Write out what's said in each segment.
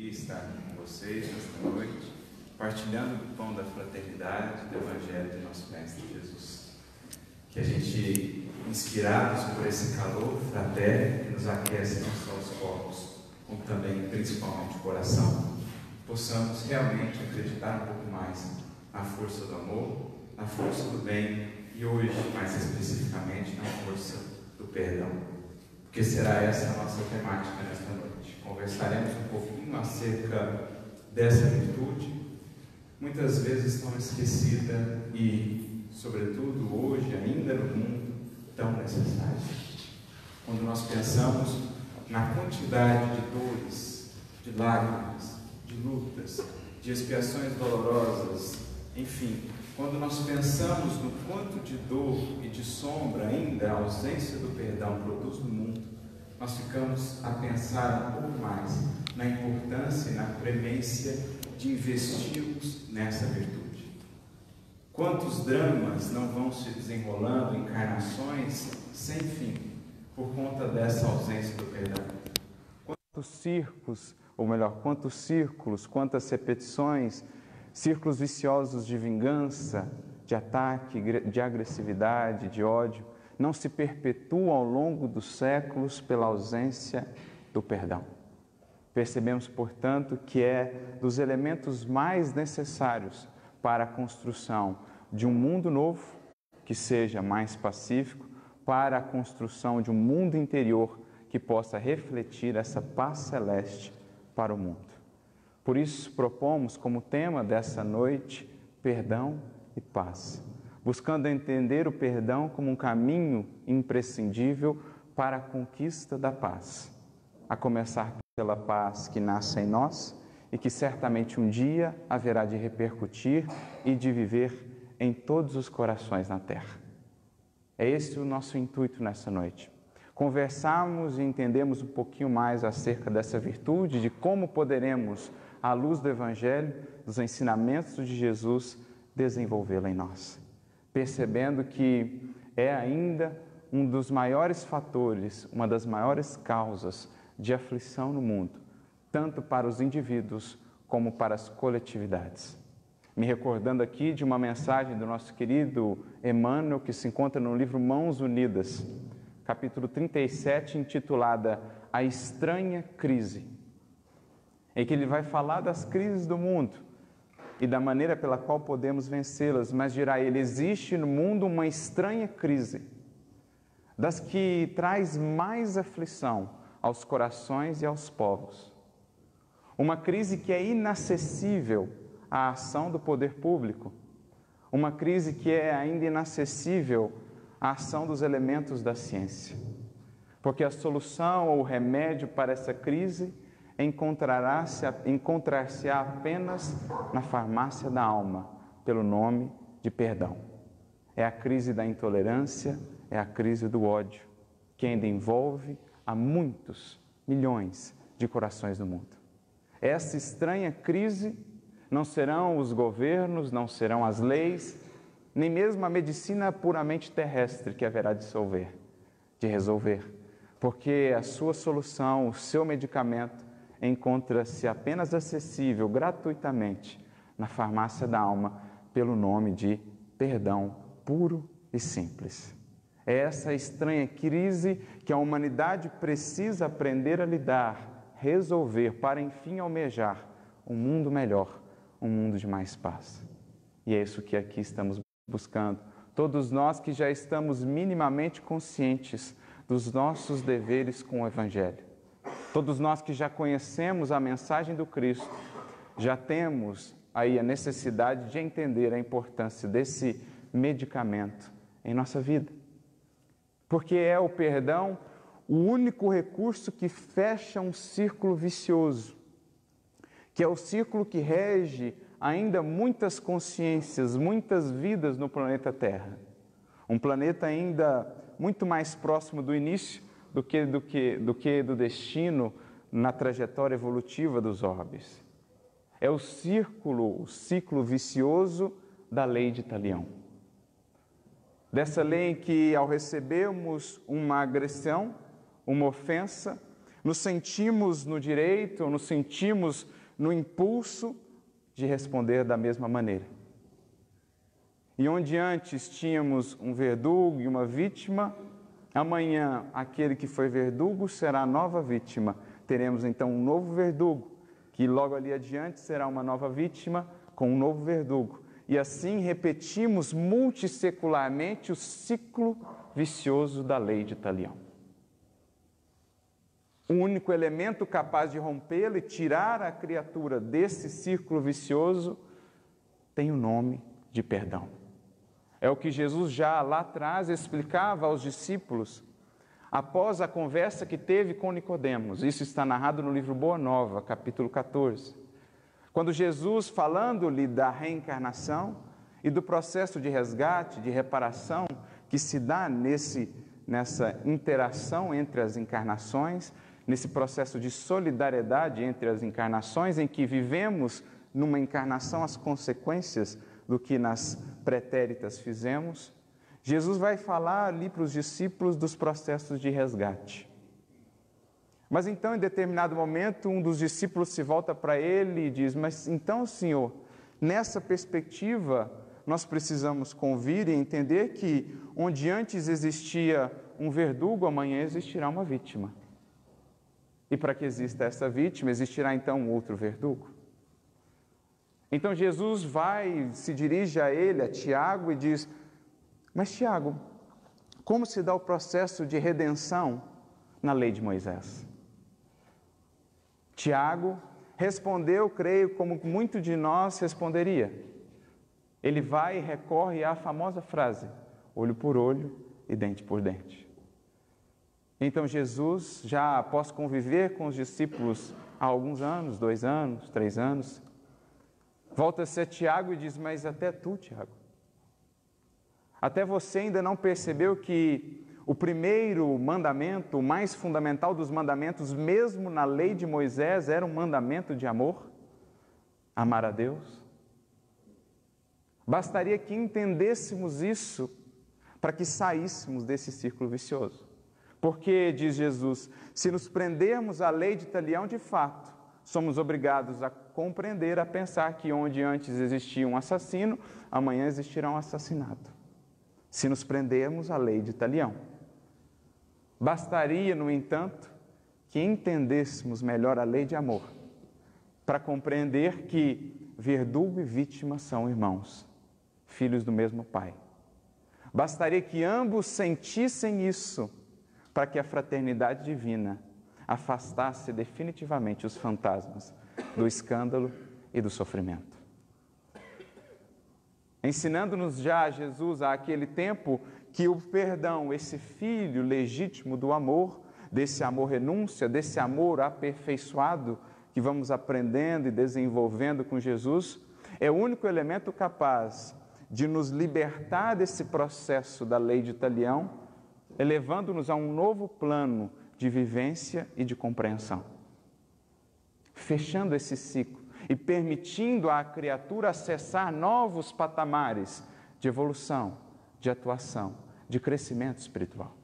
alegria estar com vocês nesta noite, partilhando do pão da fraternidade, do Evangelho de nosso Mestre Jesus. Que a gente, inspirados por esse calor fraterno que nos aquece não só os corpos, como também, principalmente, o coração, possamos realmente acreditar um pouco mais na força do amor, na força do bem e hoje, mais especificamente, na força do perdão. Porque será essa a nossa temática nesta noite. Conversaremos um pouquinho acerca dessa virtude, muitas vezes tão esquecida e, sobretudo hoje, ainda no mundo, tão necessária. Quando nós pensamos na quantidade de dores, de lágrimas, de lutas, de expiações dolorosas, enfim, quando nós pensamos no quanto de dor e de sombra ainda a ausência do perdão produz no mundo, nós ficamos a pensar um pouco mais na importância na premência de investirmos nessa virtude. Quantos dramas não vão se desenrolando, encarnações sem fim, por conta dessa ausência do perdão? Quantos circos, ou melhor, quantos círculos, quantas repetições círculos viciosos de vingança, de ataque, de agressividade, de ódio, não se perpetuam ao longo dos séculos pela ausência do perdão. Percebemos, portanto, que é dos elementos mais necessários para a construção de um mundo novo que seja mais pacífico, para a construção de um mundo interior que possa refletir essa paz celeste para o mundo. Por isso, propomos como tema dessa noite perdão e paz, buscando entender o perdão como um caminho imprescindível para a conquista da paz, a começar pela paz que nasce em nós e que certamente um dia haverá de repercutir e de viver em todos os corações na terra. É esse o nosso intuito nessa noite. Conversarmos e entendemos um pouquinho mais acerca dessa virtude, de como poderemos à luz do Evangelho, dos ensinamentos de Jesus, desenvolvê-la em nós. Percebendo que é ainda um dos maiores fatores, uma das maiores causas de aflição no mundo, tanto para os indivíduos como para as coletividades. Me recordando aqui de uma mensagem do nosso querido Emmanuel, que se encontra no livro Mãos Unidas, capítulo 37, intitulada A Estranha Crise em que ele vai falar das crises do mundo e da maneira pela qual podemos vencê-las, mas dirá ele: existe no mundo uma estranha crise, das que traz mais aflição aos corações e aos povos. Uma crise que é inacessível à ação do poder público, uma crise que é ainda inacessível à ação dos elementos da ciência. Porque a solução ou o remédio para essa crise encontrar-se apenas na farmácia da alma, pelo nome de perdão. É a crise da intolerância, é a crise do ódio, que ainda envolve a muitos, milhões de corações no mundo. Essa estranha crise não serão os governos, não serão as leis, nem mesmo a medicina puramente terrestre que haverá de resolver, de resolver, porque a sua solução, o seu medicamento encontra-se apenas acessível gratuitamente na farmácia da alma pelo nome de perdão puro e simples. É essa estranha crise que a humanidade precisa aprender a lidar, resolver, para enfim almejar um mundo melhor, um mundo de mais paz. E é isso que aqui estamos buscando. Todos nós que já estamos minimamente conscientes dos nossos deveres com o Evangelho Todos nós que já conhecemos a mensagem do Cristo, já temos aí a necessidade de entender a importância desse medicamento em nossa vida. Porque é o perdão o único recurso que fecha um círculo vicioso, que é o círculo que rege ainda muitas consciências, muitas vidas no planeta Terra. Um planeta ainda muito mais próximo do início do que do, que, do, que do destino na trajetória evolutiva dos orbes. É o círculo, o ciclo vicioso da lei de Talião. Dessa lei em que, ao recebermos uma agressão, uma ofensa, nos sentimos no direito, nos sentimos no impulso de responder da mesma maneira. E onde antes tínhamos um verdugo e uma vítima, amanhã aquele que foi verdugo será a nova vítima. Teremos então um novo verdugo, que logo ali adiante será uma nova vítima com um novo verdugo. E assim repetimos multissecularmente o ciclo vicioso da lei de Talião. O único elemento capaz de rompê-lo e tirar a criatura desse círculo vicioso tem o nome de perdão. É o que Jesus já lá atrás explicava aos discípulos após a conversa que teve com Nicodemos. Isso está narrado no livro Boa Nova, capítulo 14. Quando Jesus, falando-lhe da reencarnação e do processo de resgate, de reparação que se dá nesse, nessa interação entre as encarnações, nesse processo de solidariedade entre as encarnações, em que vivemos numa encarnação as consequências do que nas pretéritas fizemos, Jesus vai falar ali para os discípulos dos processos de resgate. Mas então, em determinado momento, um dos discípulos se volta para ele e diz: Mas então, Senhor, nessa perspectiva, nós precisamos convir e entender que onde antes existia um verdugo, amanhã existirá uma vítima. E para que exista essa vítima, existirá então um outro verdugo. Então Jesus vai, se dirige a ele, a Tiago, e diz: Mas Tiago, como se dá o processo de redenção na lei de Moisés? Tiago respondeu, creio, como muito de nós responderia. Ele vai e recorre à famosa frase: olho por olho e dente por dente. Então Jesus, já após conviver com os discípulos há alguns anos, dois anos, três anos, volta-se a Tiago e diz: Mas até tu, Tiago, até você ainda não percebeu que o primeiro mandamento, o mais fundamental dos mandamentos, mesmo na lei de Moisés, era um mandamento de amor? Amar a Deus? Bastaria que entendêssemos isso para que saíssemos desse círculo vicioso. Porque, diz Jesus, se nos prendermos à lei de Talião, de fato, somos obrigados a compreender, a pensar que onde antes existia um assassino, amanhã existirá um assassinato. Se nos prendermos à lei de Talião. Bastaria, no entanto, que entendêssemos melhor a lei de amor, para compreender que verdugo e vítima são irmãos, filhos do mesmo Pai. Bastaria que ambos sentissem isso para que a fraternidade divina afastasse definitivamente os fantasmas do escândalo e do sofrimento. Ensinando-nos já Jesus a aquele tempo que o perdão, esse filho legítimo do amor, desse amor renúncia, desse amor aperfeiçoado que vamos aprendendo e desenvolvendo com Jesus, é o único elemento capaz de nos libertar desse processo da lei de Italião elevando-nos a um novo plano de vivência e de compreensão. Fechando esse ciclo e permitindo à criatura acessar novos patamares de evolução, de atuação, de crescimento espiritual.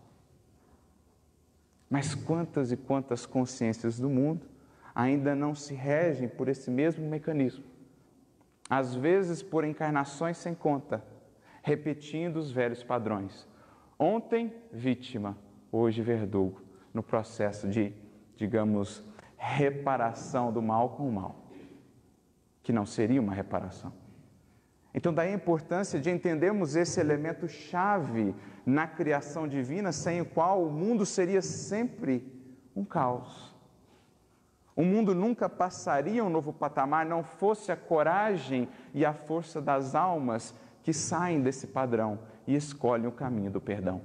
Mas quantas e quantas consciências do mundo ainda não se regem por esse mesmo mecanismo? Às vezes por encarnações sem conta, repetindo os velhos padrões, Ontem, vítima, hoje, verdugo, no processo de, digamos, reparação do mal com o mal, que não seria uma reparação. Então, daí a importância de entendermos esse elemento chave na criação divina, sem o qual o mundo seria sempre um caos. O mundo nunca passaria um novo patamar, não fosse a coragem e a força das almas que saem desse padrão e escolhem o caminho do perdão.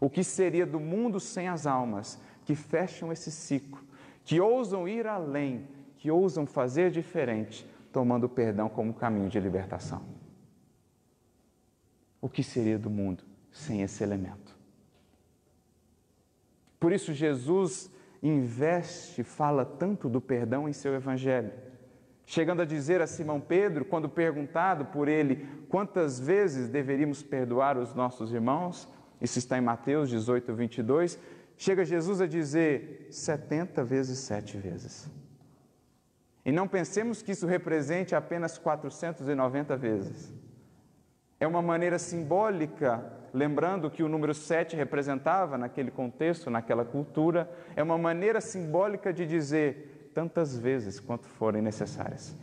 O que seria do mundo sem as almas que fecham esse ciclo, que ousam ir além, que ousam fazer diferente, tomando o perdão como caminho de libertação? O que seria do mundo sem esse elemento? Por isso, Jesus investe, fala tanto do perdão em seu Evangelho chegando a dizer a Simão Pedro, quando perguntado por ele quantas vezes deveríamos perdoar os nossos irmãos, isso está em Mateus 18, 22, chega Jesus a dizer 70 vezes sete vezes. E não pensemos que isso represente apenas 490 vezes. É uma maneira simbólica, lembrando que o número 7 representava naquele contexto, naquela cultura, é uma maneira simbólica de dizer tantas vezes quanto forem necessárias.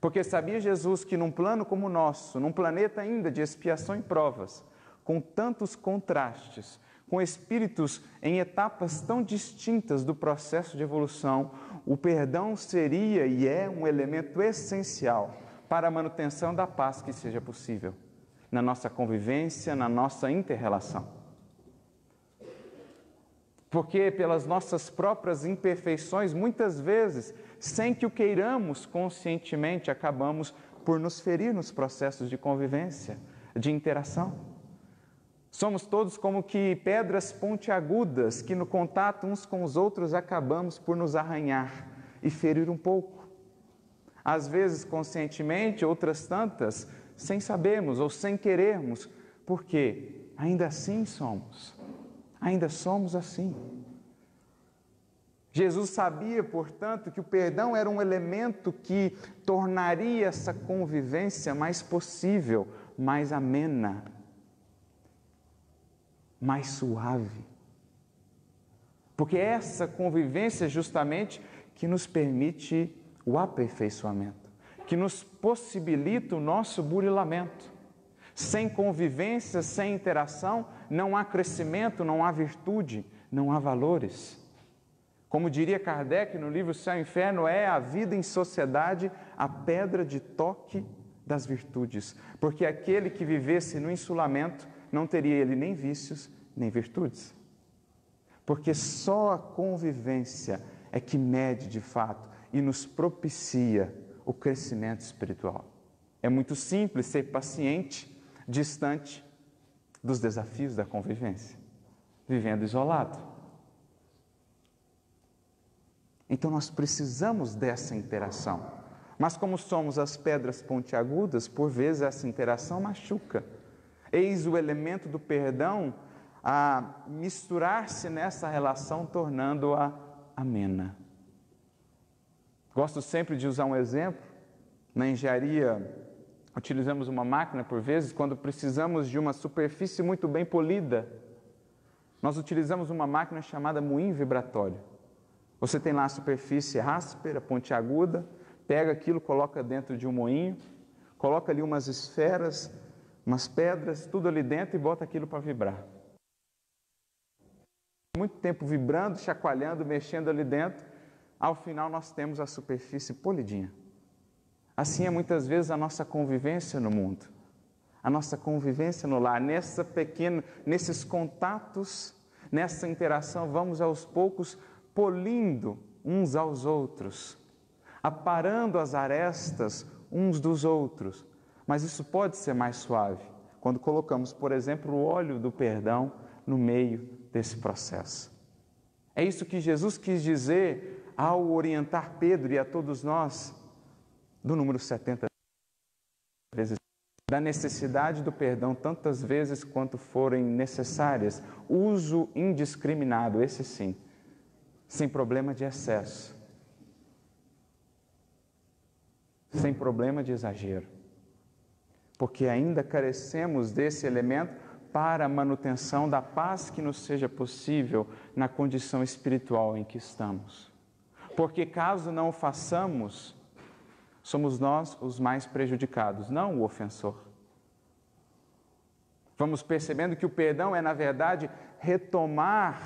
Porque sabia Jesus que num plano como o nosso, num planeta ainda de expiação e provas, com tantos contrastes, com espíritos em etapas tão distintas do processo de evolução, o perdão seria e é um elemento essencial para a manutenção da paz que seja possível na nossa convivência, na nossa interrelação. Porque pelas nossas próprias imperfeições, muitas vezes, sem que o queiramos conscientemente, acabamos por nos ferir nos processos de convivência, de interação. Somos todos como que pedras pontiagudas que no contato uns com os outros acabamos por nos arranhar e ferir um pouco. Às vezes conscientemente, outras tantas sem sabermos ou sem querermos, porque ainda assim somos. Ainda somos assim. Jesus sabia, portanto, que o perdão era um elemento que tornaria essa convivência mais possível, mais amena, mais suave. Porque é essa convivência justamente que nos permite o aperfeiçoamento, que nos possibilita o nosso burilamento. Sem convivência, sem interação, não há crescimento, não há virtude, não há valores. Como diria Kardec no livro Céu e Inferno, é a vida em sociedade a pedra de toque das virtudes, porque aquele que vivesse no insulamento não teria ele nem vícios, nem virtudes. Porque só a convivência é que mede de fato e nos propicia o crescimento espiritual. É muito simples ser paciente, distante dos desafios da convivência, vivendo isolado. Então nós precisamos dessa interação. Mas como somos as pedras pontiagudas, por vezes essa interação machuca Eis o elemento do perdão a misturar-se nessa relação, tornando-a amena. Gosto sempre de usar um exemplo. Na engenharia, utilizamos uma máquina por vezes quando precisamos de uma superfície muito bem polida. Nós utilizamos uma máquina chamada moinho vibratório. Você tem lá a superfície áspera, pontiaguda, pega aquilo, coloca dentro de um moinho, coloca ali umas esferas umas pedras, tudo ali dentro e bota aquilo para vibrar. Muito tempo vibrando, chacoalhando, mexendo ali dentro, ao final nós temos a superfície polidinha. Assim é muitas vezes a nossa convivência no mundo, a nossa convivência no lar, nessa pequena, nesses contatos, nessa interação, vamos aos poucos polindo uns aos outros, aparando as arestas uns dos outros, mas isso pode ser mais suave quando colocamos, por exemplo, o óleo do perdão no meio desse processo. É isso que Jesus quis dizer ao orientar Pedro e a todos nós do número 70 vezes. Da necessidade do perdão tantas vezes quanto forem necessárias, uso indiscriminado, esse sim, sem problema de excesso, sem problema de exagero porque ainda carecemos desse elemento para a manutenção da paz que nos seja possível na condição espiritual em que estamos. Porque caso não o façamos, somos nós os mais prejudicados, não o ofensor. Vamos percebendo que o perdão é, na verdade, retomar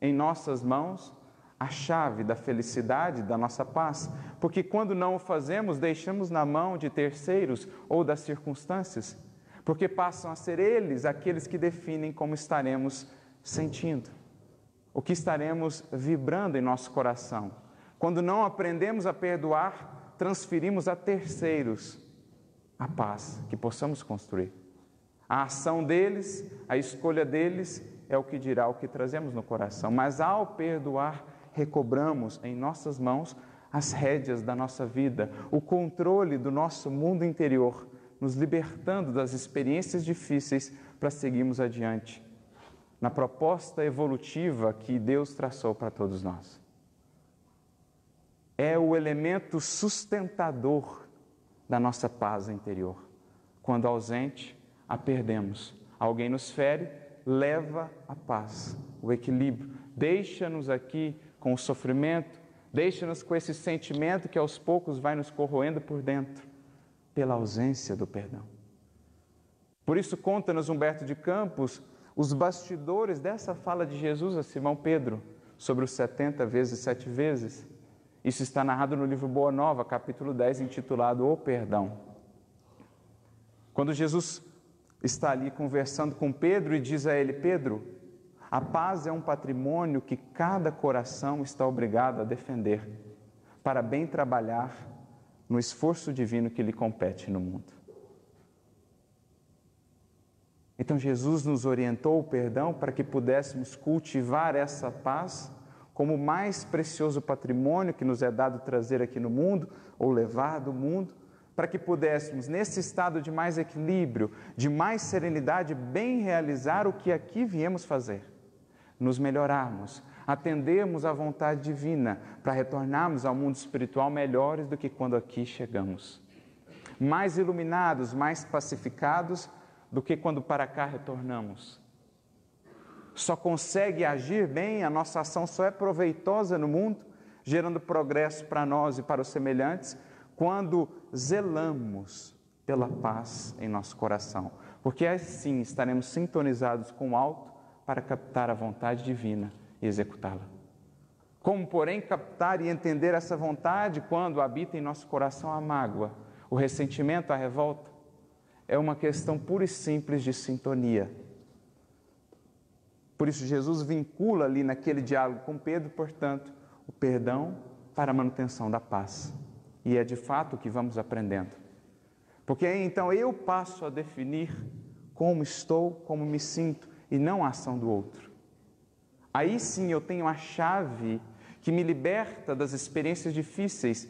em nossas mãos a chave da felicidade, da nossa paz, porque quando não o fazemos, deixamos na mão de terceiros ou das circunstâncias, porque passam a ser eles aqueles que definem como estaremos sentindo, o que estaremos vibrando em nosso coração. Quando não aprendemos a perdoar, transferimos a terceiros a paz que possamos construir. A ação deles, a escolha deles é o que dirá o que trazemos no coração, mas ao perdoar, recobramos em nossas mãos as rédeas da nossa vida, o controle do nosso mundo interior, nos libertando das experiências difíceis para seguirmos adiante. na proposta evolutiva que Deus traçou para todos nós. É o elemento sustentador da nossa paz interior. Quando ausente, a perdemos. Alguém nos fere, leva a paz, o equilíbrio. Deixa-nos aqui com o sofrimento, deixa-nos com esse sentimento que aos poucos vai nos corroendo por dentro, pela ausência do perdão. Por isso, conta-nos Humberto de Campos os bastidores dessa fala de Jesus a Simão Pedro sobre os 70 vezes sete vezes. Isso está narrado no livro Boa Nova, capítulo 10, intitulado O Perdão. Quando Jesus está ali conversando com Pedro e diz a ele: Pedro, a paz é um patrimônio que cada coração está obrigado a defender, para bem trabalhar no esforço divino que lhe compete no mundo. Então Jesus nos orientou o perdão para que pudéssemos cultivar essa paz como o mais precioso patrimônio que nos é dado trazer aqui no mundo ou levar do mundo, para que pudéssemos, nesse estado de mais equilíbrio, de mais serenidade, bem realizar o que aqui viemos fazer, nos melhorarmos, atendermos à vontade divina, para retornarmos ao mundo espiritual melhores do que quando aqui chegamos. Mais iluminados, mais pacificados, do que quando para cá retornamos. Só consegue agir bem, a nossa ação só é proveitosa no mundo, gerando progresso para nós e para os semelhantes, quando zelamos pela paz em nosso coração, porque assim estaremos sintonizados com o alto para captar a vontade divina e executá-la. Como, porém, captar e entender essa vontade quando habita em nosso coração a mágoa, o ressentimento, a revolta? é uma questão pura e simples de sintonia. Por isso, Jesus vincula ali naquele diálogo com Pedro, portanto, o perdão para a manutenção da paz. E é de fato o que vamos aprendendo. Porque então eu passo a definir como estou, como me sinto, e não a ação do outro. Aí sim eu tenho a chave que me liberta das experiências difíceis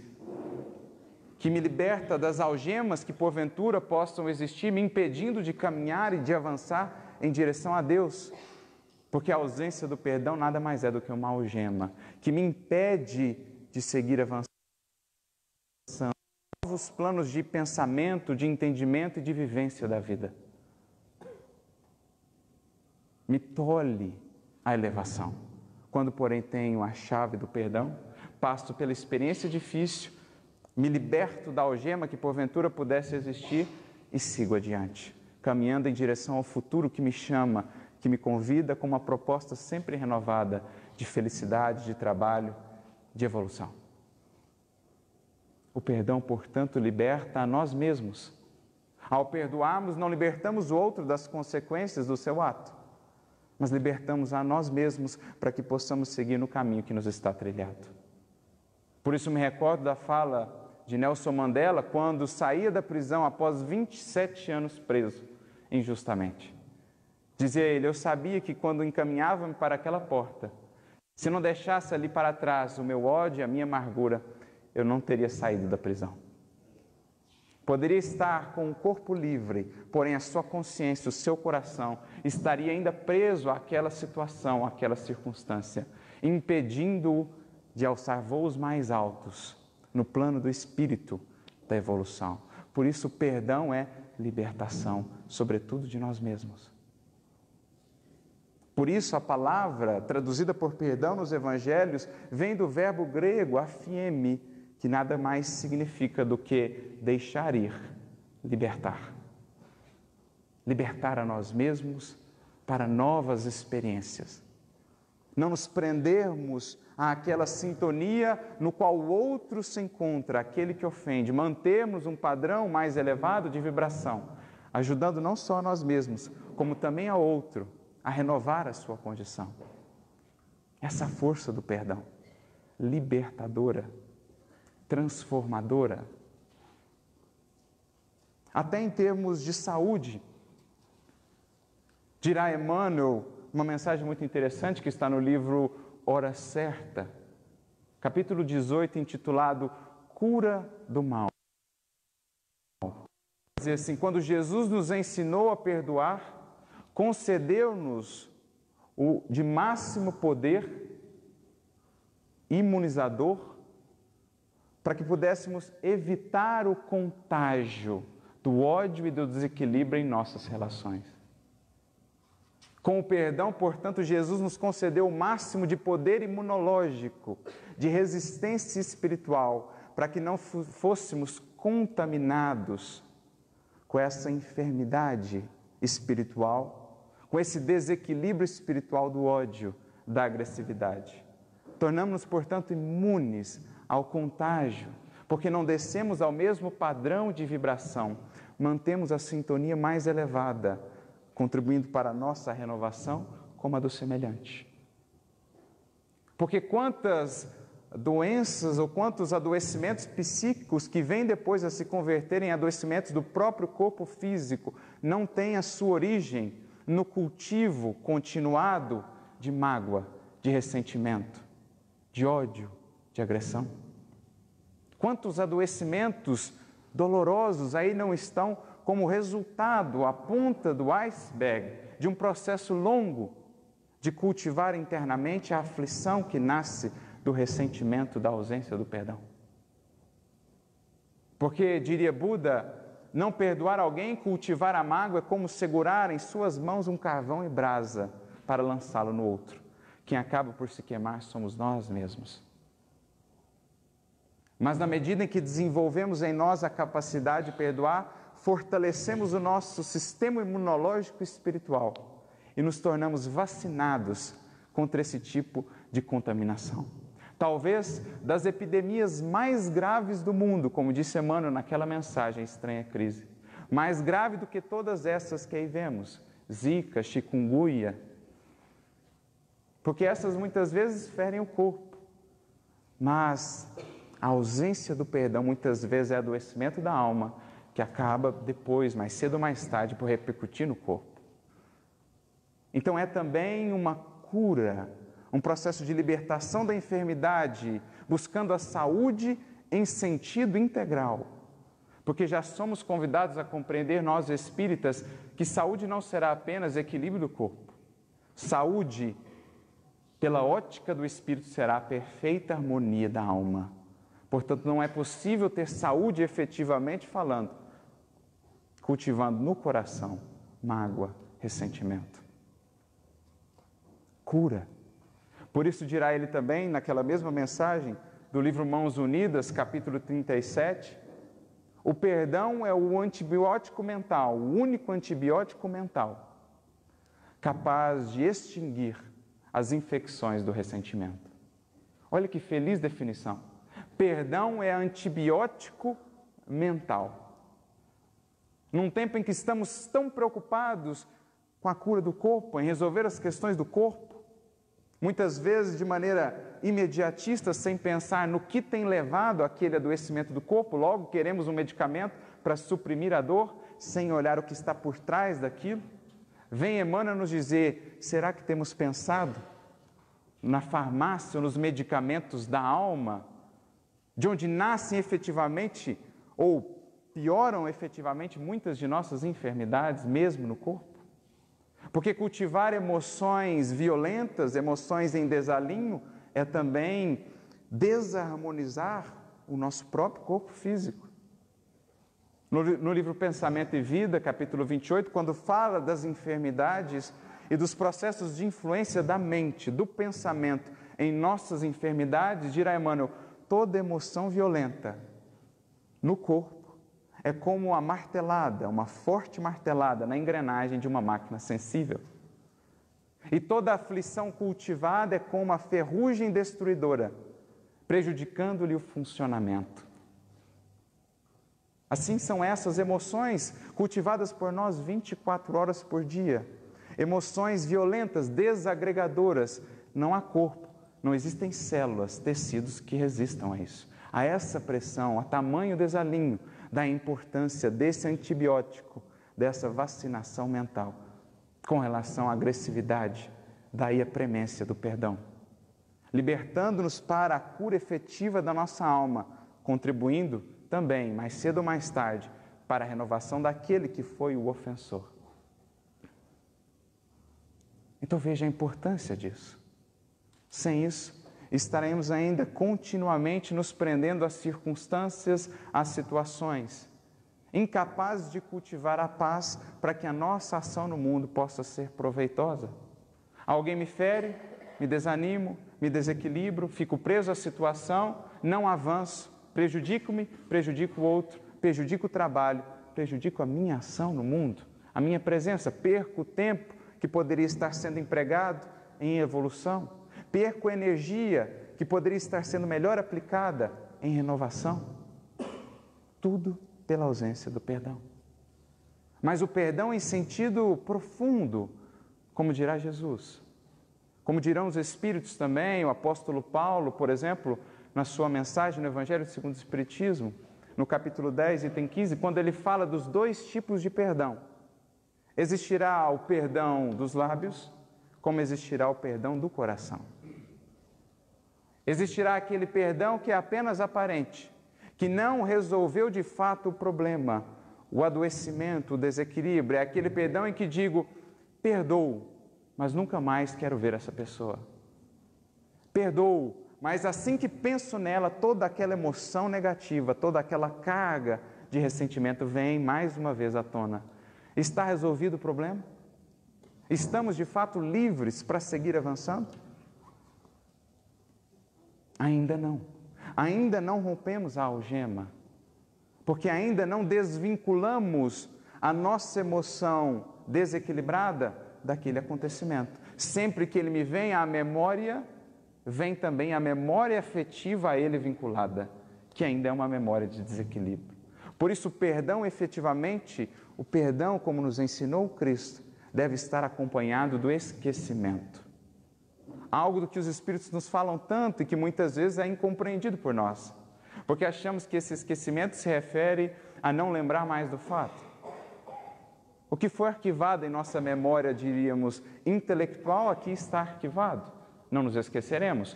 que me liberta das algemas que porventura possam existir, me impedindo de caminhar e de avançar em direção a Deus. Porque a ausência do perdão nada mais é do que uma algema que me impede de seguir avançando. Novos planos de pensamento, de entendimento e de vivência da vida. Me tolhe a elevação. Quando, porém, tenho a chave do perdão, passo pela experiência difícil me liberto da algema que porventura pudesse existir e sigo adiante, caminhando em direção ao futuro que me chama, que me convida com uma proposta sempre renovada de felicidade, de trabalho, de evolução. O perdão, portanto, liberta a nós mesmos. Ao perdoarmos, não libertamos o outro das consequências do seu ato, mas libertamos a nós mesmos para que possamos seguir no caminho que nos está trilhado. Por isso, me recordo da fala de Nelson Mandela quando saía da prisão após 27 anos preso injustamente. Dizia ele: Eu sabia que quando encaminhava-me para aquela porta, se não deixasse ali para trás o meu ódio e a minha amargura, eu não teria saído da prisão. Poderia estar com o corpo livre, porém a sua consciência, o seu coração estaria ainda preso àquela situação, àquela circunstância, impedindo-o de alçar voos mais altos no plano do espírito da evolução. Por isso, perdão é libertação, sobretudo de nós mesmos. Por isso, a palavra traduzida por perdão nos evangelhos vem do verbo grego afieme, que nada mais significa do que deixar ir, libertar. Libertar a nós mesmos para novas experiências. Não nos prendermos àquela sintonia no qual o outro se encontra, aquele que ofende, mantermos um padrão mais elevado de vibração, ajudando não só a nós mesmos, como também a outro a renovar a sua condição. Essa força do perdão, libertadora, transformadora. Até em termos de saúde, dirá Emmanuel, uma mensagem muito interessante que está no livro hora certa. Capítulo 18, intitulado Cura do Mal. Dizer assim, quando Jesus nos ensinou a perdoar, concedeu-nos o de máximo poder imunizador para que pudéssemos evitar o contágio do ódio e do desequilíbrio em nossas relações. Com o perdão, portanto, Jesus nos concedeu o máximo de poder imunológico, de resistência espiritual, para que não fôssemos contaminados com essa enfermidade espiritual, com esse desequilíbrio espiritual do ódio, da agressividade. Tornamos-nos, portanto, imunes ao contágio, porque não descemos ao mesmo padrão de vibração, mantemos a sintonia mais elevada, contribuindo para a nossa renovação como a do semelhante. Porque quantas doenças ou quantos adoecimentos psíquicos que vêm depois a se converterem em adoecimentos do próprio corpo físico não têm a sua origem no cultivo continuado de mágoa, de ressentimento, de ódio, de agressão. Quantos adoecimentos dolorosos aí não estão como resultado, a ponta do iceberg, de um processo longo de cultivar internamente a aflição que nasce do ressentimento, da ausência do perdão. Porque, diria Buda, não perdoar alguém, cultivar a mágoa é como segurar em suas mãos um carvão e brasa para lançá-lo no outro. Quem acaba por se queimar somos nós mesmos. Mas na medida em que desenvolvemos em nós a capacidade de perdoar, fortalecemos o nosso sistema imunológico espiritual e nos tornamos vacinados contra esse tipo de contaminação. Talvez das epidemias mais graves do mundo, como disse Emmanuel naquela mensagem Estranha Crise. Mais grave do que todas essas que aí vemos, zika, chikungunya. Porque essas muitas vezes ferem o corpo. Mas a ausência do perdão muitas vezes é adoecimento da alma, que acaba depois, mais cedo ou mais tarde, por repercutir no corpo. Então é também uma cura um processo de libertação da enfermidade, buscando a saúde em sentido integral. Porque já somos convidados a compreender, nós espíritas, que saúde não será apenas equilíbrio do corpo. Saúde, pela ótica do espírito, será a perfeita harmonia da alma. Portanto, não é possível ter saúde efetivamente falando, cultivando no coração mágoa, ressentimento. Cura por isso dirá ele também, naquela mesma mensagem do livro Mãos Unidas, capítulo 37, o perdão é o antibiótico mental, o único antibiótico mental capaz de extinguir as infecções do ressentimento. Olha que feliz definição. Perdão é antibiótico mental. Num tempo em que estamos tão preocupados com a cura do corpo, em resolver as questões do corpo, Muitas vezes de maneira imediatista, sem pensar no que tem levado aquele adoecimento do corpo, logo queremos um medicamento para suprimir a dor, sem olhar o que está por trás daquilo. Vem Emmanuel nos dizer: será que temos pensado na farmácia, nos medicamentos da alma, de onde nascem efetivamente ou pioram efetivamente muitas de nossas enfermidades, mesmo no corpo? Porque cultivar emoções violentas, emoções em desalinho, é também desarmonizar o nosso próprio corpo físico. No, livro Pensamento e Vida, capítulo 28, quando fala das enfermidades e dos processos de influência da mente, do pensamento em nossas enfermidades, dirá Emmanuel: toda emoção violenta no corpo é como uma martelada, uma forte martelada na engrenagem de uma máquina sensível. E toda aflição cultivada é como uma ferrugem destruidora, prejudicando-lhe o funcionamento. Assim são essas emoções cultivadas por nós 24 horas por dia. Emoções violentas, desagregadoras. Não há corpo, não existem células, tecidos que resistam a isso. A essa pressão, a tamanho desalinho, da importância desse antibiótico, dessa vacinação mental com relação à agressividade, daí a premência do perdão. Libertando-nos para a cura efetiva da nossa alma, contribuindo também, mais cedo ou mais tarde, para a renovação daquele que foi o ofensor. Então veja a importância disso. Sem isso, estaremos ainda continuamente nos prendendo às circunstâncias, às situações, incapazes de cultivar a paz para que a nossa ação no mundo possa ser proveitosa. Alguém me fere, me desanimo, me desequilibro, fico preso à situação, não avanço, prejudico-me, prejudico o outro, prejudico o trabalho, prejudico a minha ação no mundo, a minha presença, perco o tempo que poderia estar sendo empregado em evolução, perco energia que poderia estar sendo melhor aplicada em renovação. Tudo pela ausência do perdão. Mas o perdão em sentido profundo, como dirá Jesus. Como dirão os Espíritos também, o apóstolo Paulo, por exemplo, na sua mensagem no Evangelho segundo o Espiritismo, no capítulo 10, item 15, quando ele fala dos dois tipos de perdão. Existirá o perdão dos lábios, como existirá o perdão do coração. Existirá aquele perdão que é apenas aparente, que não resolveu de fato o problema, o adoecimento, o desequilíbrio. É aquele perdão em que digo, perdoo, mas nunca mais quero ver essa pessoa. Perdoo, mas assim que penso nela, toda aquela emoção negativa, toda aquela carga de ressentimento vem mais uma vez à tona. Está resolvido o problema? Estamos de fato livres para seguir avançando? Ainda não. Ainda não rompemos a algema, porque ainda não desvinculamos a nossa emoção desequilibrada daquele acontecimento. Sempre que ele me vem à memória, vem também a memória afetiva a ele vinculada, que ainda é uma memória de desequilíbrio. Por isso, o perdão efetivamente, o perdão, como nos ensinou Cristo, deve estar acompanhado do esquecimento algo do que os Espíritos nos falam tanto e que muitas vezes é incompreendido por nós, porque achamos que esse esquecimento se refere a não lembrar mais do fato. O que foi arquivado em nossa memória, diríamos, intelectual, aqui está arquivado, não nos esqueceremos,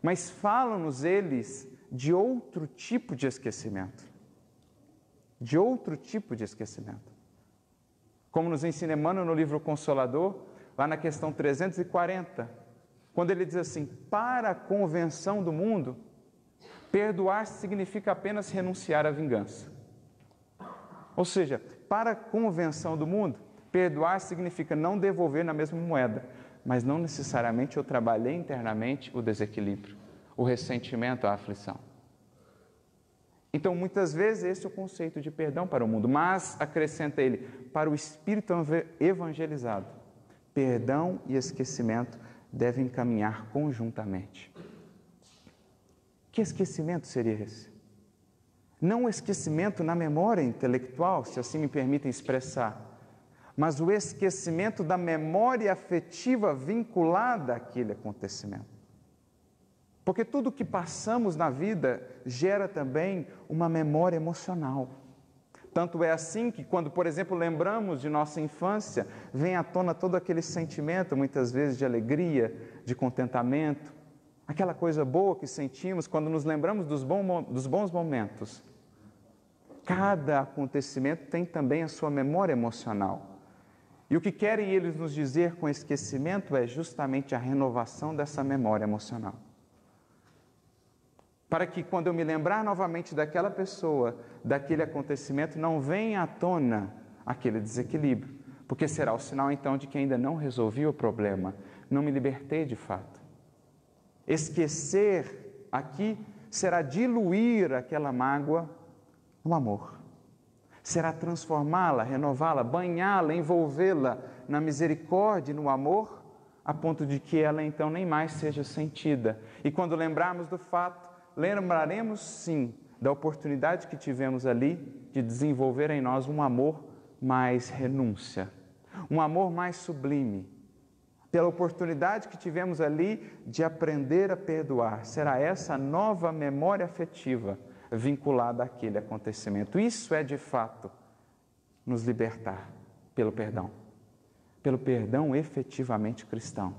mas falam-nos eles de outro tipo de esquecimento. De outro tipo de esquecimento. Como nos ensina Emmanuel no livro Consolador, lá na questão 340, quando ele diz assim: para a convenção do mundo, perdoar significa apenas renunciar à vingança. Ou seja, para a convenção do mundo, perdoar significa não devolver na mesma moeda, mas não necessariamente eu trabalhei internamente o desequilíbrio, o ressentimento, a aflição. Então, muitas vezes, esse é o conceito de perdão para o mundo, mas acrescenta ele, para o espírito evangelizado, perdão e esquecimento devem caminhar conjuntamente. Que esquecimento seria esse? Não o esquecimento na memória intelectual, se assim me permitem expressar, mas o esquecimento da memória afetiva vinculada àquele acontecimento. Porque tudo que passamos na vida gera também uma memória emocional. Tanto é assim que, quando, por exemplo, lembramos de nossa infância, vem à tona todo aquele sentimento, muitas vezes de alegria, de contentamento, aquela coisa boa que sentimos quando nos lembramos dos, bons momentos. Cada acontecimento tem também a sua memória emocional. E o que querem eles nos dizer com esquecimento é justamente a renovação dessa memória emocional para que quando eu me lembrar novamente daquela pessoa, daquele acontecimento, não venha à tona aquele desequilíbrio, porque será o sinal então de que ainda não resolvi o problema, não me libertei de fato. Esquecer aqui será diluir aquela mágoa no amor, será transformá-la, renová-la, banhá-la, envolvê-la na misericórdia e no amor, a ponto de que ela então nem mais seja sentida. E quando lembrarmos do fato, lembraremos sim da oportunidade que tivemos ali de desenvolver em nós um amor mais renúncia, um amor mais sublime, pela oportunidade que tivemos ali de aprender a perdoar. Será essa nova memória afetiva vinculada àquele acontecimento. Isso é de fato nos libertar pelo perdão, pelo perdão efetivamente cristão.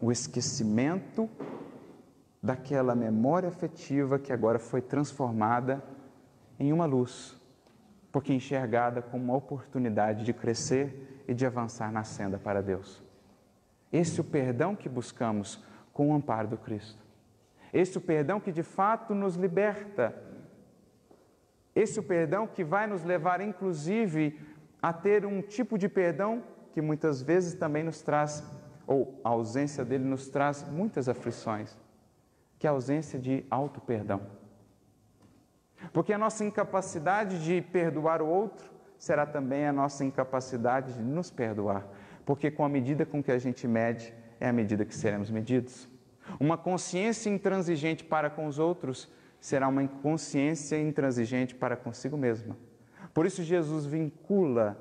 O esquecimento daquela memória afetiva que agora foi transformada em uma luz, porque enxergada como uma oportunidade de crescer e de avançar na senda para Deus. Esse é o perdão que buscamos com o amparo do Cristo. Esse é o perdão que de fato nos liberta. Esse é o perdão que vai nos levar, inclusive, a ter um tipo de perdão que muitas vezes também nos traz, ou a ausência dele nos traz muitas aflições, que a ausência de auto-perdão. Porque a nossa incapacidade de perdoar o outro será também a nossa incapacidade de nos perdoar. Porque com a medida com que a gente mede, é a medida que seremos medidos. Uma consciência intransigente para com os outros será uma consciência intransigente para consigo mesma. Por isso, Jesus vincula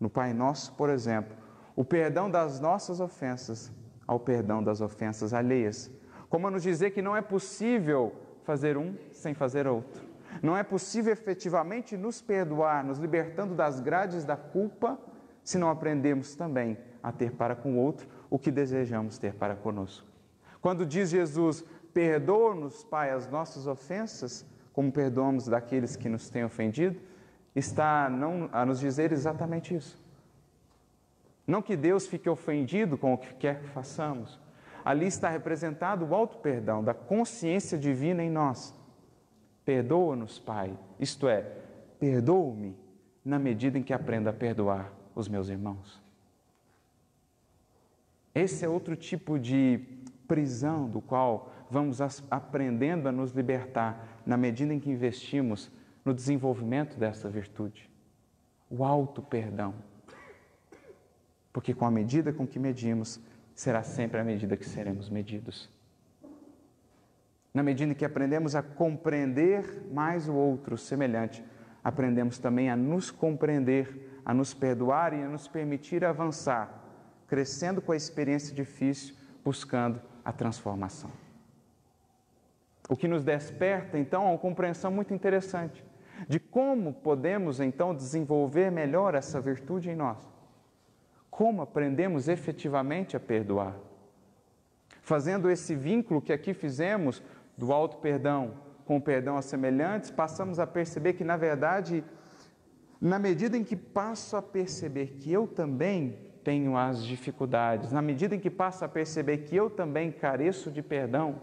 no Pai Nosso, por exemplo, o perdão das nossas ofensas ao perdão das ofensas alheias. Como a nos dizer que não é possível fazer um sem fazer outro. Não é possível efetivamente nos perdoar, nos libertando das grades da culpa, se não aprendemos também a ter para com o outro o que desejamos ter para conosco. Quando diz Jesus, perdoa-nos, Pai, as nossas ofensas, como perdoamos daqueles que nos têm ofendido, está não, a nos dizer exatamente isso. Não que Deus fique ofendido com o que quer que façamos. Ali está representado o alto perdão da consciência divina em nós. Perdoa-nos, Pai, isto é, perdoa-me na medida em que aprenda a perdoar os meus irmãos. Esse é outro tipo de prisão do qual vamos aprendendo a nos libertar na medida em que investimos no desenvolvimento dessa virtude. O alto perdão. Porque com a medida com que medimos, será sempre a medida que seremos medidos. Na medida que aprendemos a compreender mais o outro semelhante, aprendemos também a nos compreender, a nos perdoar e a nos permitir avançar, crescendo com a experiência difícil, buscando a transformação. O que nos desperta, então, é uma compreensão muito interessante de como podemos, então, desenvolver melhor essa virtude em nós. Como aprendemos efetivamente a perdoar. Fazendo esse vínculo que aqui fizemos do alto perdão com o perdão a semelhantes, passamos a perceber que, na verdade, na medida em que passo a perceber que eu também tenho as dificuldades, na medida em que passo a perceber que eu também careço de perdão,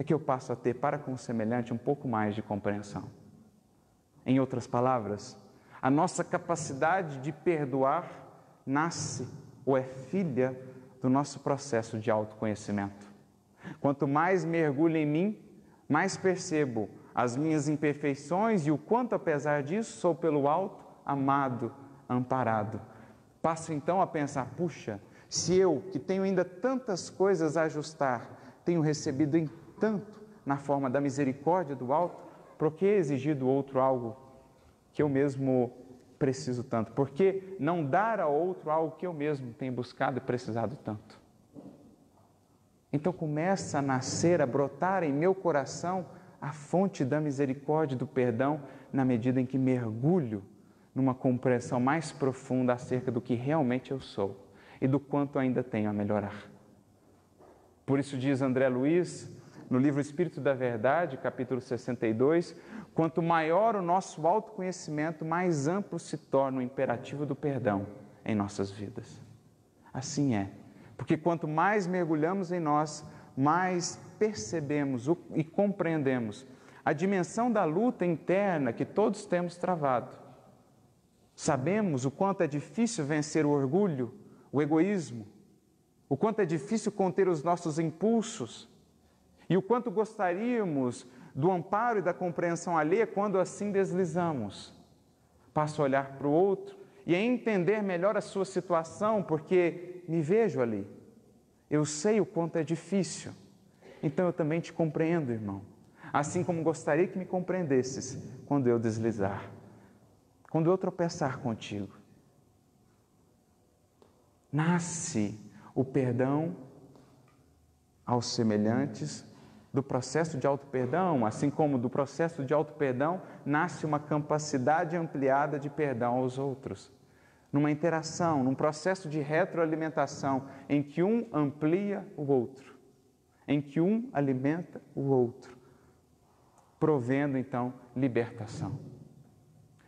é que eu passo a ter para com o semelhante um pouco mais de compreensão. Em outras palavras, a nossa capacidade de perdoar nasce ou é filha do nosso processo de autoconhecimento. Quanto mais mergulho em mim, mais percebo as minhas imperfeições e o quanto, apesar disso, sou pelo alto amado, amparado Passo então a pensar: puxa, se eu, que tenho ainda tantas coisas a ajustar, tenho recebido em tanto na forma da misericórdia do alto, por que exigir do outro algo que eu mesmo preciso tanto? Por que não dar a outro algo que eu mesmo tenho buscado e precisado tanto? Então começa a nascer, a brotar em meu coração a fonte da misericórdia e do perdão na medida em que mergulho numa compreensão mais profunda acerca do que realmente eu sou e do quanto ainda tenho a melhorar. Por isso diz André Luiz, no livro Espírito da Verdade, capítulo 62, quanto maior o nosso autoconhecimento, mais amplo se torna o imperativo do perdão em nossas vidas. Assim é, porque quanto mais mergulhamos em nós, mais percebemos e compreendemos a dimensão da luta interna que todos temos travado Sabemos o quanto é difícil vencer o orgulho, o egoísmo, o quanto é difícil conter os nossos impulsos e o quanto gostaríamos do amparo e da compreensão alheia quando assim deslizamos. Passo a olhar para o outro e a entender melhor a sua situação, porque me vejo ali. Eu sei o quanto é difícil. Então eu também te compreendo, irmão. Assim como gostaria que me compreendesses quando eu deslizar quando eu tropeçar contigo. Nasce o perdão aos semelhantes do processo de auto-perdão, assim como do processo de auto-perdão nasce uma capacidade ampliada de perdão aos outros. Numa interação, num processo de retroalimentação em que um amplia o outro, em que um alimenta o outro, provendo então libertação.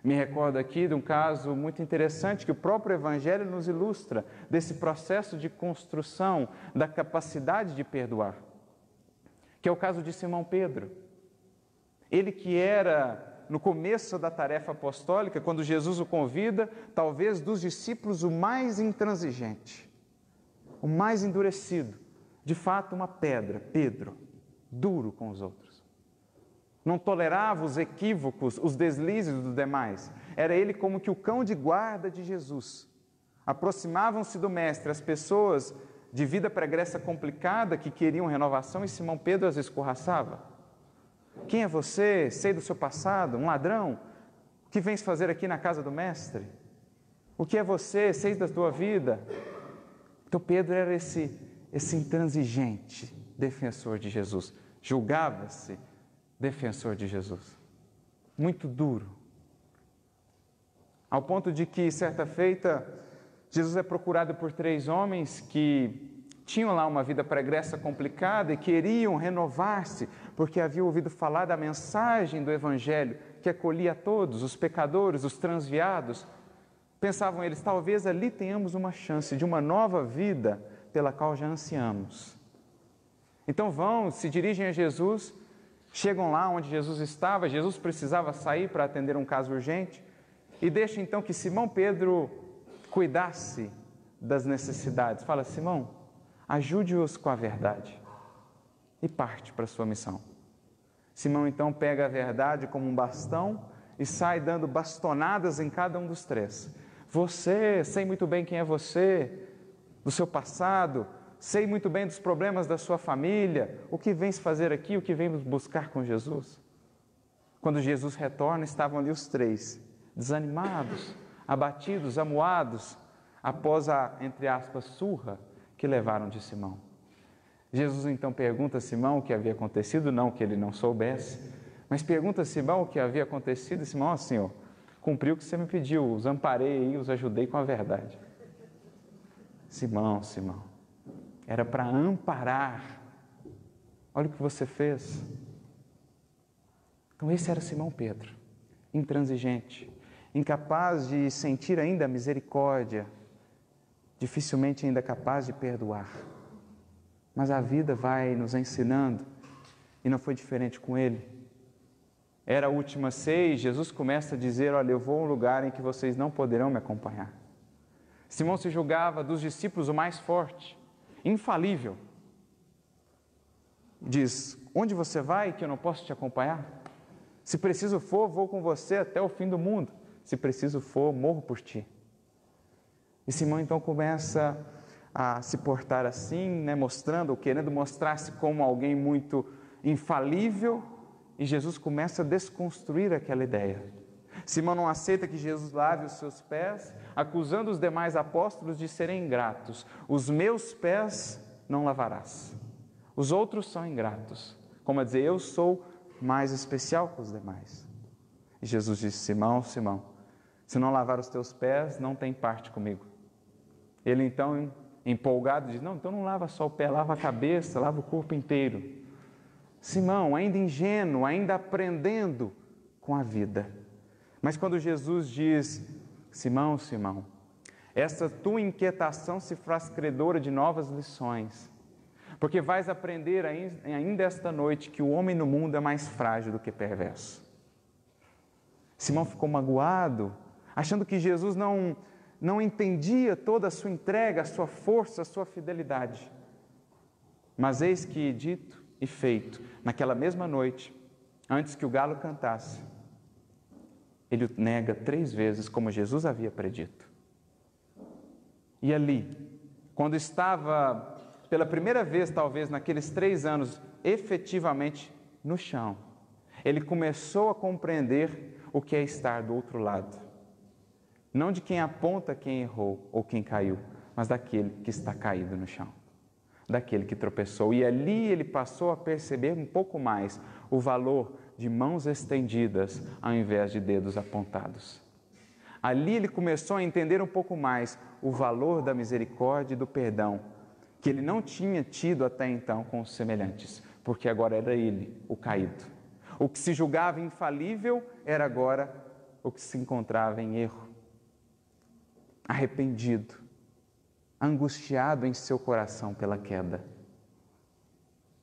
Me recordo aqui de um caso muito interessante que o próprio Evangelho nos ilustra desse processo de construção da capacidade de perdoar, que é o caso de Simão Pedro. Ele que era no começo da tarefa apostólica, quando Jesus o convida, talvez dos discípulos o mais intransigente, o mais endurecido, de fato uma pedra, Pedro, duro com os outros. Não tolerava os equívocos, os deslizes dos demais. Era ele como que o cão de guarda de Jesus. Aproximavam-se do Mestre as pessoas de vida pregressa complicada que queriam renovação e Simão Pedro as escorraçava. Quem é você? Sei do seu passado, um ladrão? O que vens fazer aqui na casa do Mestre? O que é você? Sei da tua vida? Então Pedro era esse, esse intransigente defensor de Jesus, julgava-se defensor de Jesus. Muito duro. Ao ponto de que, certa feita, Jesus é procurado por três homens que tinham lá uma vida pregressa complicada e queriam renovar-se, porque haviam ouvido falar da mensagem do Evangelho que acolhia a todos, os pecadores, os transviados. Pensavam eles, talvez ali tenhamos uma chance de uma nova vida pela qual já ansiamos. Então vão, se dirigem a Jesus, chegam lá onde Jesus estava, Jesus precisava sair para atender um caso urgente, e deixa então que Simão Pedro cuidasse das necessidades. Fala, Simão, ajude-os com a verdade e parte para a sua missão. Simão então pega a verdade como um bastão e sai dando bastonadas em cada um dos três. Você, sei muito bem quem é você, do seu passado, sei muito bem dos problemas da sua família, o que vens fazer aqui, o que vens buscar com Jesus. Quando Jesus retorna, estavam ali os três, desanimados, abatidos, amuados, após a, entre aspas, surra que levaram de Simão. Jesus então pergunta a Simão o que havia acontecido, não que ele não soubesse, mas pergunta a Simão o que havia acontecido, e Simão, ó Senhor, cumpriu o que você me pediu, os amparei e os ajudei com a verdade. Simão, Simão, era para amparar. Olha o que você fez. Então, esse era Simão Pedro, intransigente, incapaz de sentir ainda a misericórdia, dificilmente ainda capaz de perdoar. Mas a vida vai nos ensinando, e não foi diferente com ele. Era a última seis, Jesus começa a dizer: Olha, eu vou a um lugar em que vocês não poderão me acompanhar. Simão se julgava dos discípulos o mais forte, infalível. Diz: Onde você vai que eu não posso te acompanhar? Se preciso for, vou com você até o fim do mundo. Se preciso for, morro por ti. E Simão então começa a se portar assim, né, mostrando, querendo mostrar-se como alguém muito infalível, e Jesus começa a desconstruir aquela ideia. Simão não aceita que Jesus lave os seus pés, acusando os demais apóstolos de serem ingratos. Os meus pés não lavarás. Os outros são ingratos. Como a dizer, eu sou mais especial que os demais. E Jesus disse: Simão, Simão, se não lavar os teus pés, não tem parte comigo. Ele então, empolgado, diz: Não, então não lava só o pé, lava a cabeça, lava o corpo inteiro. Simão, ainda ingênuo, ainda aprendendo com a vida. Mas quando Jesus diz: Simão, Simão, essa tua inquietação se faz credora de novas lições, porque vais aprender ainda esta noite que o homem no mundo é mais frágil do que perverso. Simão ficou magoado, achando que Jesus não não entendia toda a sua entrega, a sua força, a sua fidelidade. Mas eis que, dito e feito, naquela mesma noite, antes que o galo cantasse, ele o nega três vezes, como Jesus havia predito. E ali, quando estava pela primeira vez, talvez naqueles três anos, efetivamente no chão, ele começou a compreender o que é estar do outro lado não de quem aponta quem errou ou quem caiu, mas daquele que está caído no chão, daquele que tropeçou. E ali ele passou a perceber um pouco mais o valor de mãos estendidas ao invés de dedos apontados. Ali ele começou a entender um pouco mais o valor da misericórdia e do perdão que ele não tinha tido até então com os semelhantes, porque agora era ele o caído. O que se julgava infalível era agora o que se encontrava em erro, arrependido, angustiado em seu coração pela queda.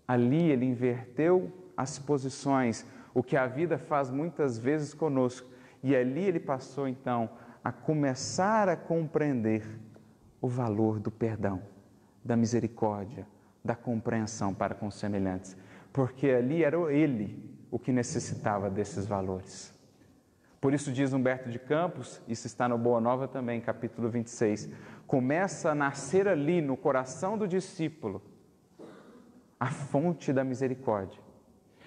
Ali ele inverteu as posições, o que a vida faz muitas vezes conosco, e ali ele passou então a começar a compreender o valor do perdão, da misericórdia, da compreensão para com os semelhantes, porque ali era ele o que necessitava desses valores. Por isso diz Humberto de Campos, isso está no Boa Nova também, capítulo 26, começa a nascer ali no coração do discípulo a fonte da misericórdia,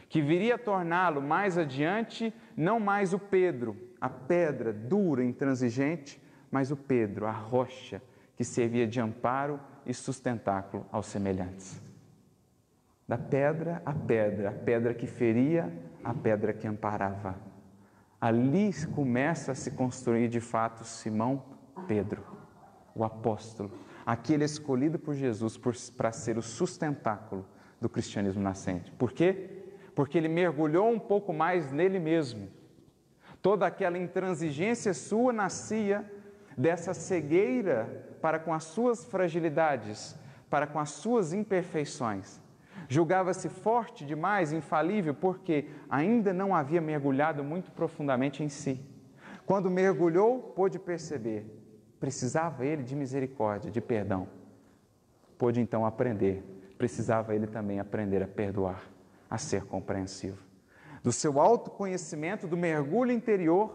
que viria a torná-lo mais adiante não mais o Pedro, a pedra dura, intransigente, mas o Pedro, a rocha que servia de amparo e sustentáculo aos semelhantes. Da pedra a pedra, a pedra que feria, a pedra que amparava. Ali começa a se construir de fato Simão Pedro, o apóstolo, aquele escolhido por Jesus para ser o sustentáculo do cristianismo nascente. Por quê? Porque ele mergulhou um pouco mais nele mesmo. Toda aquela intransigência sua nascia dessa cegueira para com as suas fragilidades, para com as suas imperfeições. Julgava-se forte demais, infalível, porque ainda não havia mergulhado muito profundamente em si. Quando mergulhou, pôde perceber, precisava ele de misericórdia, de perdão. Pôde então aprender, precisava ele também aprender a perdoar, a ser compreensivo. Do seu autoconhecimento, do mergulho interior,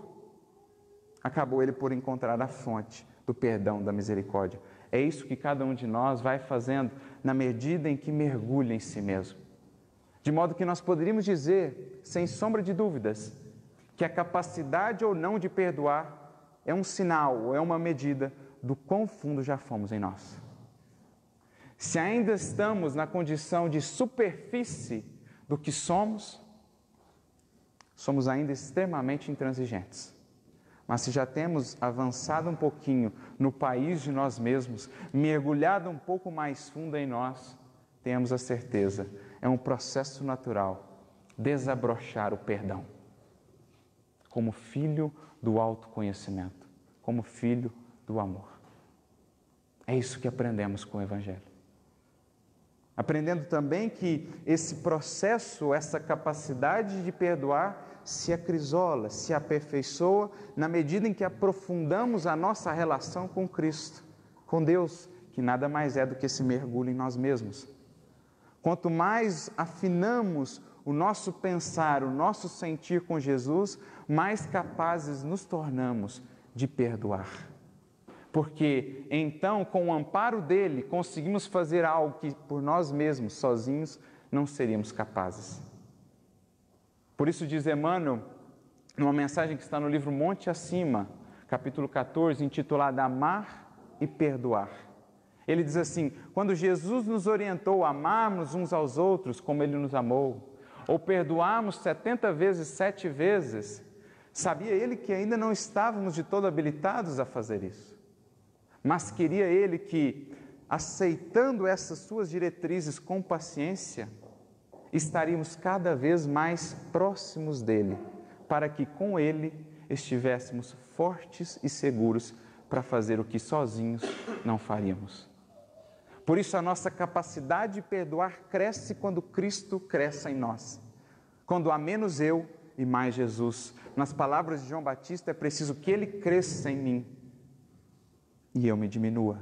acabou ele por encontrar a fonte do perdão, da misericórdia. É isso que cada um de nós vai fazendo na medida em que mergulha em si mesmo. De modo que nós poderíamos dizer, sem sombra de dúvidas, que a capacidade ou não de perdoar é um sinal ou é uma medida do quão fundo já fomos em nós. Se ainda estamos na condição de superfície do que somos, somos ainda extremamente intransigentes. Mas se já temos avançado um pouquinho no país de nós mesmos, mergulhado um pouco mais fundo em nós, tenhamos a certeza, é um processo natural desabrochar o perdão. Como filho do autoconhecimento, como filho do amor. É isso que aprendemos com o Evangelho. Aprendendo também que esse processo, essa capacidade de perdoar, se acrisola, se aperfeiçoa na medida em que aprofundamos a nossa relação com Cristo, com Deus, que nada mais é do que esse mergulho em nós mesmos. Quanto mais afinamos o nosso pensar, o nosso sentir com Jesus, mais capazes nos tornamos de perdoar. Porque então, com o amparo dele, conseguimos fazer algo que por nós mesmos, sozinhos, não seríamos capazes. Por isso diz Emmanuel, numa mensagem que está no livro Monte Acima, capítulo 14, intitulada Amar e Perdoar. Ele diz assim: quando Jesus nos orientou a amarmos uns aos outros como ele nos amou, ou perdoarmos 70 vezes, sete vezes, sabia ele que ainda não estávamos de todo habilitados a fazer isso. Mas queria ele que, aceitando essas suas diretrizes com paciência, estaríamos cada vez mais próximos dele, para que com ele estivéssemos fortes e seguros para fazer o que sozinhos não faríamos. Por isso, a nossa capacidade de perdoar cresce quando Cristo cresce em nós. Quando há menos eu e mais Jesus. Nas palavras de João Batista, é preciso que ele cresça em mim e eu me diminua.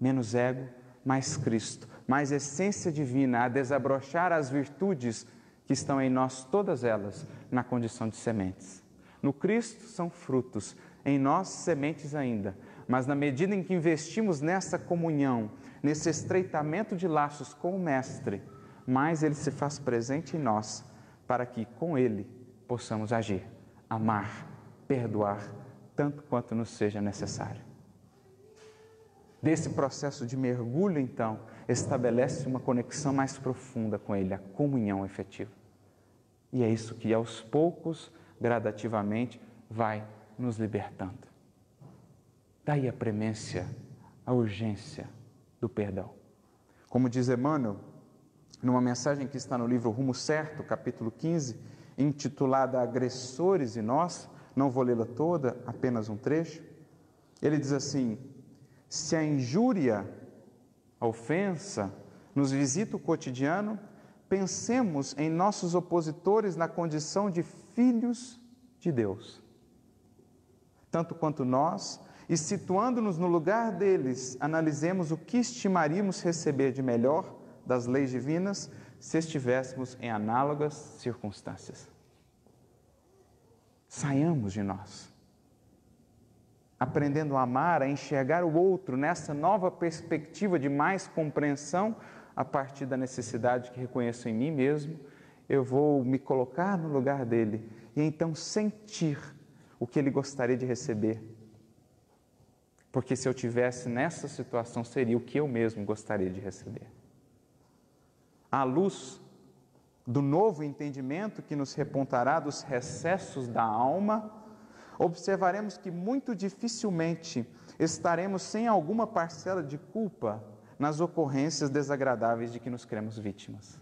Menos ego, mais Cristo mais essência divina a desabrochar as virtudes que estão em nós, todas elas, na condição de sementes. No Cristo são frutos, em nós sementes ainda, mas na medida em que investimos nessa comunhão, nesse estreitamento de laços com o Mestre, mais ele se faz presente em nós, para que com ele possamos agir, amar, perdoar, tanto quanto nos seja necessário. Desse processo de mergulho, então, estabelece uma conexão mais profunda com Ele, a comunhão efetiva. E é isso que aos poucos, gradativamente, vai nos libertando. Daí a premência, a urgência do perdão. Como diz Emmanuel, numa mensagem que está no livro Rumo Certo, capítulo 15, intitulada Agressores e Nós, Não vou lê-la toda, apenas um trecho. Ele diz assim: se a injúria, a ofensa, nos visita o cotidiano, pensemos em nossos opositores na condição de filhos de Deus. Tanto quanto nós, e situando-nos no lugar deles, analisemos o que estimaríamos receber de melhor das leis divinas se estivéssemos em análogas circunstâncias. Saiamos de nós, aprendendo a amar, a enxergar o outro nessa nova perspectiva de mais compreensão a partir da necessidade que reconheço em mim mesmo, eu vou me colocar no lugar dele e então sentir o que ele gostaria de receber. Porque se eu tivesse nessa situação, seria o que eu mesmo gostaria de receber. À luz do novo entendimento que nos repontará dos recessos da alma, observaremos que muito dificilmente estaremos sem alguma parcela de culpa nas ocorrências desagradáveis de que nos cremos vítimas.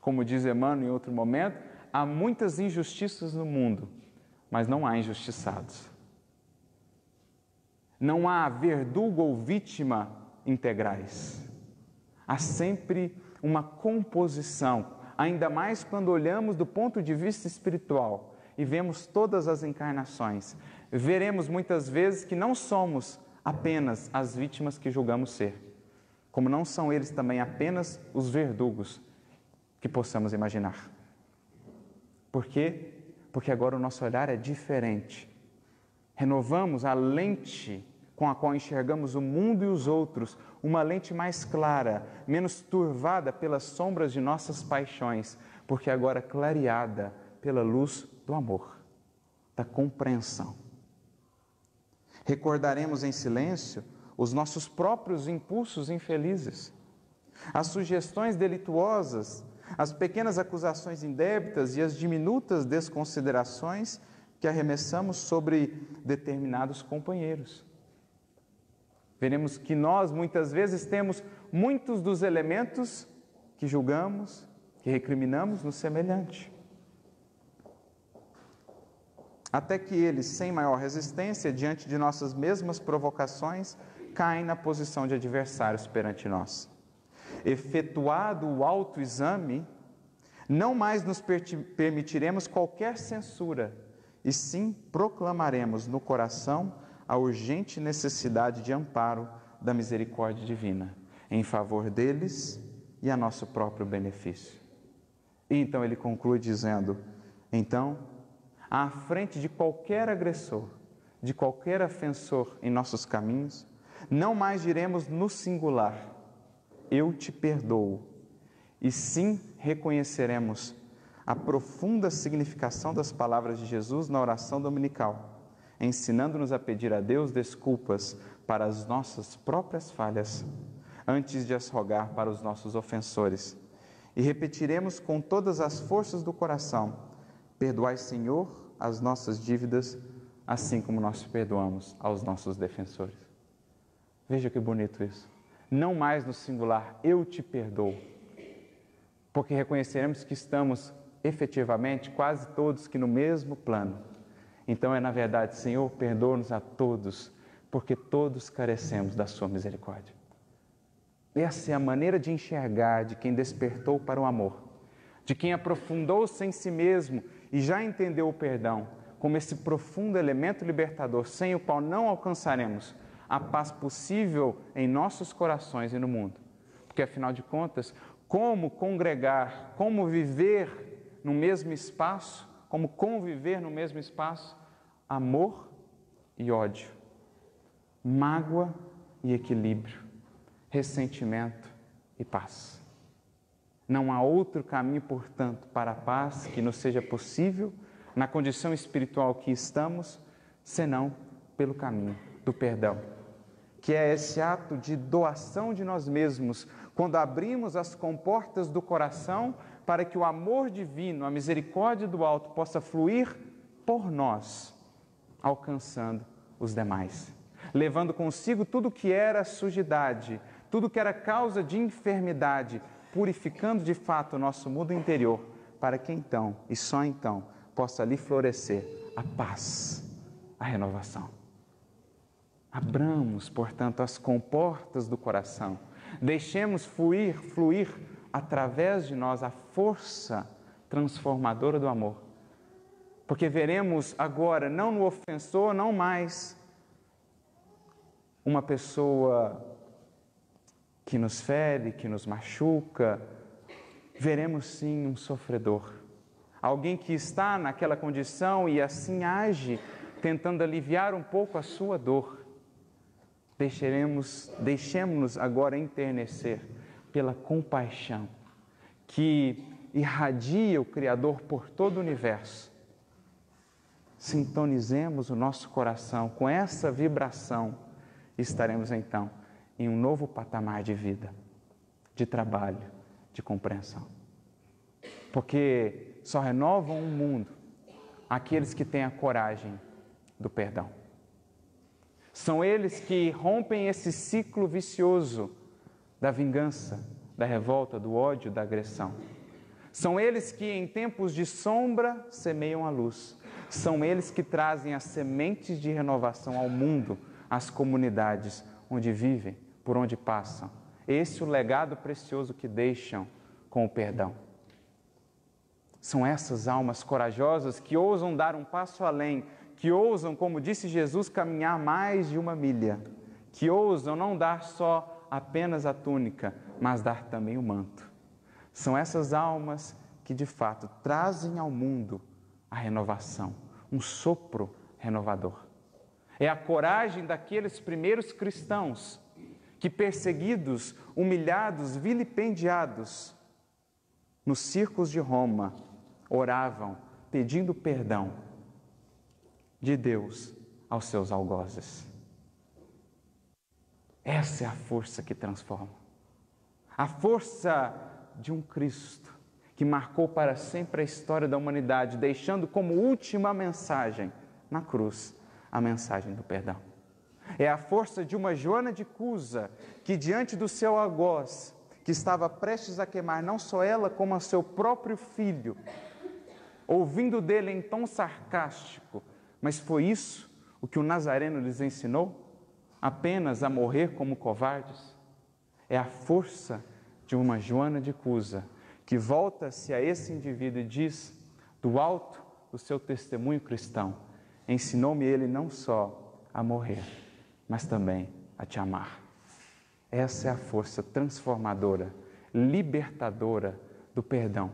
Como diz Emmanuel em outro momento, há muitas injustiças no mundo, mas não há injustiçados. Não há verdugo ou vítima integrais. Há sempre uma composição, ainda mais quando olhamos do ponto de vista espiritual e vemos todas as encarnações. Veremos muitas vezes que não somos apenas as vítimas que julgamos ser, como não são eles também apenas os verdugos que possamos imaginar. Por quê? Porque agora o nosso olhar é diferente. Renovamos a lente com a qual enxergamos o mundo e os outros, uma lente mais clara, menos turvada pelas sombras de nossas paixões, porque agora clareada pela luz do amor, da compreensão. Recordaremos em silêncio os nossos próprios impulsos infelizes, as sugestões delituosas, as pequenas acusações indébitas e as diminutas desconsiderações que arremessamos sobre determinados companheiros. Veremos que nós muitas vezes temos muitos dos elementos que julgamos, que recriminamos no semelhante até que eles, sem maior resistência, diante de nossas mesmas provocações, caem na posição de adversários perante nós. Efetuado o autoexame, não mais nos permitiremos qualquer censura, e sim proclamaremos no coração a urgente necessidade de amparo da misericórdia divina, em favor deles e a nosso próprio benefício. E então ele conclui dizendo: Então, à frente de qualquer agressor, de qualquer ofensor em nossos caminhos, não mais diremos no singular, eu te perdoo, e sim reconheceremos a profunda significação das palavras de Jesus na oração dominical, ensinando-nos a pedir a Deus desculpas para as nossas próprias falhas, antes de as rogar para os nossos ofensores. E repetiremos com todas as forças do coração: Perdoai, Senhor, as nossas dívidas, assim como nós perdoamos aos nossos defensores. Veja que bonito isso. Não mais no singular, eu te perdoo, porque reconheceremos que estamos efetivamente quase todos que no mesmo plano. Então é na verdade, Senhor, perdoa-nos a todos, porque todos carecemos da Sua misericórdia. Essa é a maneira de enxergar de quem despertou para o amor, de quem aprofundou-se em si mesmo e já entendeu o perdão como esse profundo elemento libertador, sem o qual não alcançaremos a paz possível em nossos corações e no mundo. Porque afinal de contas, como congregar, como viver no mesmo espaço, como conviver no mesmo espaço, amor e ódio, mágoa e equilíbrio, ressentimento e paz. Não há outro caminho, portanto, para a paz que nos seja possível na condição espiritual que estamos, senão pelo caminho do perdão, que é esse ato de doação de nós mesmos, quando abrimos as comportas do coração para que o amor divino, a misericórdia do alto possa fluir por nós, alcançando os demais, levando consigo tudo que era sujidade, tudo que era causa de enfermidade, purificando de fato o nosso mundo interior, para que então, e só então, possa ali florescer a paz, a renovação. Abramos, portanto, as comportas do coração, deixemos fluir, fluir através de nós a força transformadora do amor. Porque veremos agora, não no ofensor, não mais uma pessoa que nos fere, que nos machuca, veremos sim um sofredor. Alguém que está naquela condição e assim age, tentando aliviar um pouco a sua dor. Deixaremos, deixemos-nos agora enternecer pela compaixão que irradia o Criador por todo o universo. Sintonizemos o nosso coração com essa vibração estaremos então em um novo patamar de vida, de trabalho, de compreensão. Porque só renovam o mundo aqueles que têm a coragem do perdão. São eles que rompem esse ciclo vicioso da vingança, da revolta, do ódio, da agressão. São eles que, em tempos de sombra, semeiam a luz. São eles que trazem as sementes de renovação ao mundo, às comunidades onde vivem, por onde passam. Esse é o legado precioso que deixam com o perdão. São essas almas corajosas que ousam dar um passo além, que ousam, como disse Jesus, caminhar mais de uma milha, que ousam não dar só apenas a túnica, mas dar também o manto. São essas almas que de fato trazem ao mundo a renovação, um sopro renovador. É a coragem daqueles primeiros cristãos que, perseguidos, humilhados, vilipendiados, nos circos de Roma, oravam pedindo perdão de Deus aos seus algozes. Essa é a força que transforma. A força de um Cristo que marcou para sempre a história da humanidade, deixando como última mensagem na cruz a mensagem do perdão. É a força de uma Joana de Cusa que, diante do seu algoz, que estava prestes a queimar não só ela, como a seu próprio filho, ouvindo dele em tom sarcástico, mas foi isso o que o Nazareno lhes ensinou? Apenas a morrer como covardes? É a força de uma Joana de Cusa que volta-se a esse indivíduo e diz, do alto do seu testemunho cristão, ensinou-me ele não só a morrer, mas também a te amar. Essa é a força transformadora, libertadora do perdão.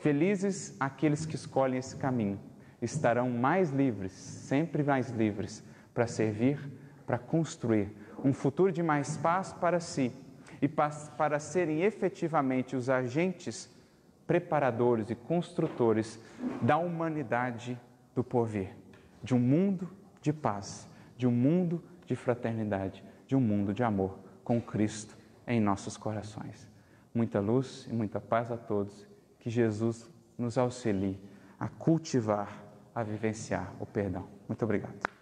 Felizes aqueles que escolhem esse caminho, estarão mais livres, sempre mais livres, para servir, para construir um futuro de mais paz para si e para serem efetivamente os agentes preparadores e construtores da humanidade do porvir, de um mundo de paz, de um mundo de fraternidade, de um mundo de amor com Cristo em nossos corações. Muita luz e muita paz a todos que Jesus nos auxilie a cultivar, a vivenciar o perdão. Muito obrigado.